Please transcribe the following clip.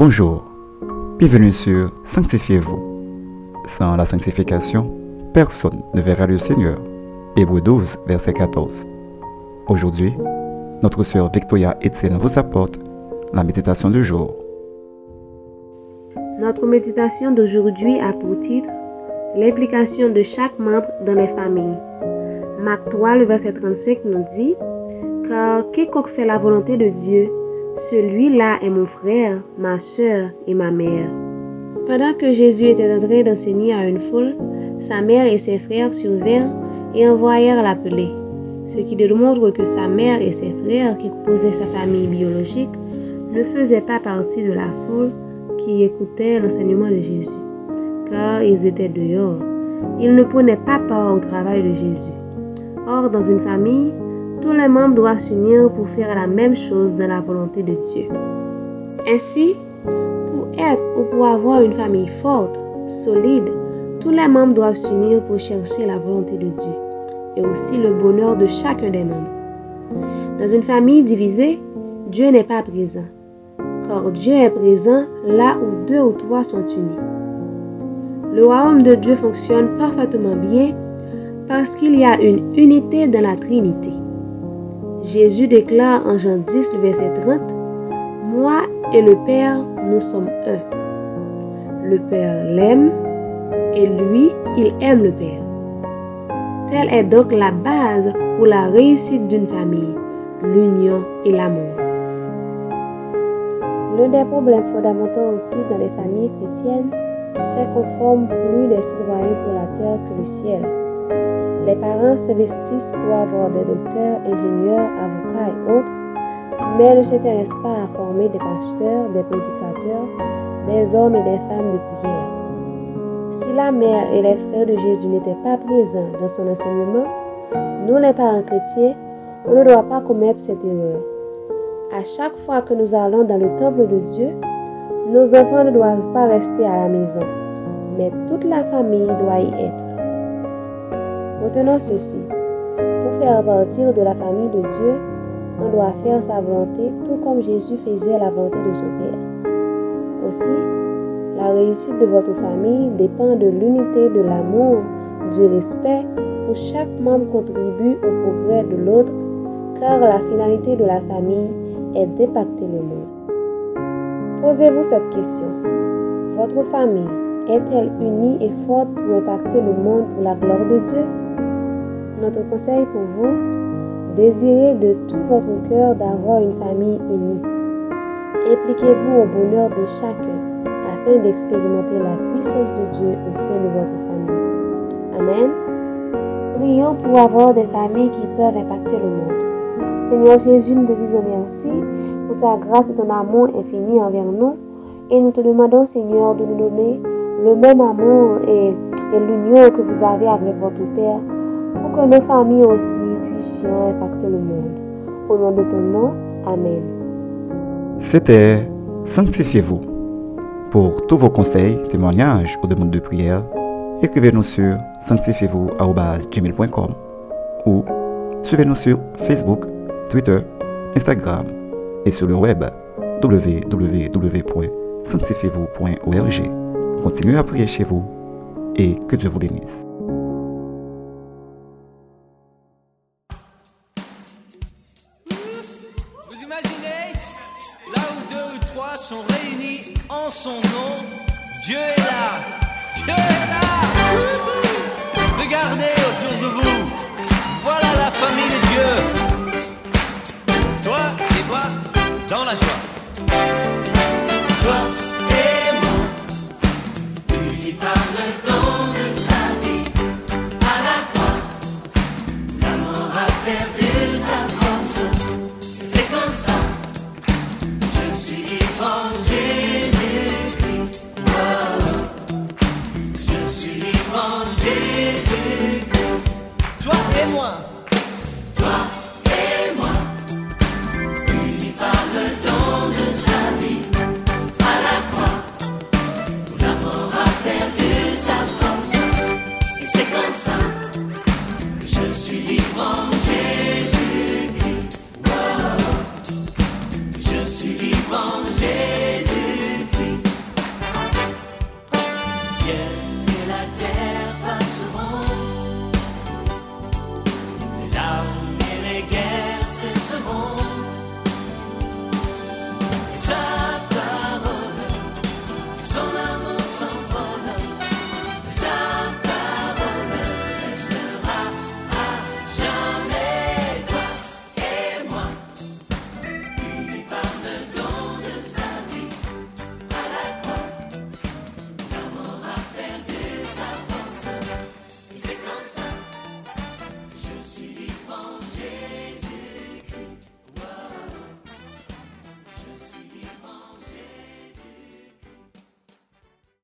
Bonjour, bienvenue sur Sanctifiez-vous. Sans la sanctification, personne ne verra le Seigneur. Hébreu 12, verset 14. Aujourd'hui, notre sœur Victoria Etienne vous apporte la méditation du jour. Notre méditation d'aujourd'hui a pour titre L'implication de chaque membre dans les familles. Marc 3, le verset 35 nous dit Car quiconque fait la volonté de Dieu, celui-là est mon frère, ma soeur et ma mère. Pendant que Jésus était en train d'enseigner à une foule, sa mère et ses frères survinrent et envoyèrent l'appeler, ce qui démontre que sa mère et ses frères, qui composaient sa famille biologique, ne faisaient pas partie de la foule qui écoutait l'enseignement de Jésus, car ils étaient dehors. Ils ne prenaient pas part au travail de Jésus. Or, dans une famille, tous les membres doivent s'unir pour faire la même chose dans la volonté de Dieu. Ainsi, pour être ou pour avoir une famille forte, solide, tous les membres doivent s'unir pour chercher la volonté de Dieu et aussi le bonheur de chacun des membres. Dans une famille divisée, Dieu n'est pas présent, car Dieu est présent là où deux ou trois sont unis. Le royaume de Dieu fonctionne parfaitement bien parce qu'il y a une unité dans la Trinité. Jésus déclare en Jean 10, verset 30, Moi et le Père, nous sommes un. Le Père l'aime et lui, il aime le Père. Telle est donc la base pour la réussite d'une famille, l'union et l'amour. L'un des problèmes fondamentaux aussi dans les familles chrétiennes, c'est qu'on forme plus les citoyens pour la terre que le ciel. Les parents s'investissent pour avoir des docteurs, ingénieurs, avocats et autres, mais ne s'intéressent pas à former des pasteurs, des prédicateurs, des hommes et des femmes de prière. Si la mère et les frères de Jésus n'étaient pas présents dans son enseignement, nous les parents chrétiens, on ne doit pas commettre cette erreur. À chaque fois que nous allons dans le temple de Dieu, nos enfants ne doivent pas rester à la maison, mais toute la famille doit y être. Retenons ceci. Pour faire partir de la famille de Dieu, on doit faire sa volonté tout comme Jésus faisait la volonté de son Père. Aussi, la réussite de votre famille dépend de l'unité, de l'amour, du respect où chaque membre contribue au progrès de l'autre, car la finalité de la famille est d'impacter le monde. Posez-vous cette question. Votre famille est-elle unie et forte pour impacter le monde pour la gloire de Dieu? Notre conseil pour vous, désirez de tout votre cœur d'avoir une famille unie. Impliquez-vous au bonheur de chacun afin d'expérimenter la puissance de Dieu au sein de votre famille. Amen. Prions pour avoir des familles qui peuvent impacter le monde. Seigneur Jésus, nous te disons merci pour ta grâce et ton amour infini envers nous. Et nous te demandons, Seigneur, de nous donner le même amour et, l'union que vous avez avec votre Père pour que nos familles aussi puissions impacter le monde. Au nom de ton nom, Amen. C'était Sanctifiez-vous. Pour tous vos conseils, témoignages ou demandes de prière, écrivez-nous sur sanctifiez-vous.com ou suivez-nous sur Facebook, Twitter, Instagram et sur le web www.sanctifiez-vous.org. Continuez à prier chez vous et que Dieu vous bénisse. Sont réunis en son nom, Dieu est là. Dieu est là. Regardez autour de vous. Voilà la famille de Dieu. Toi et moi dans la joie. 멈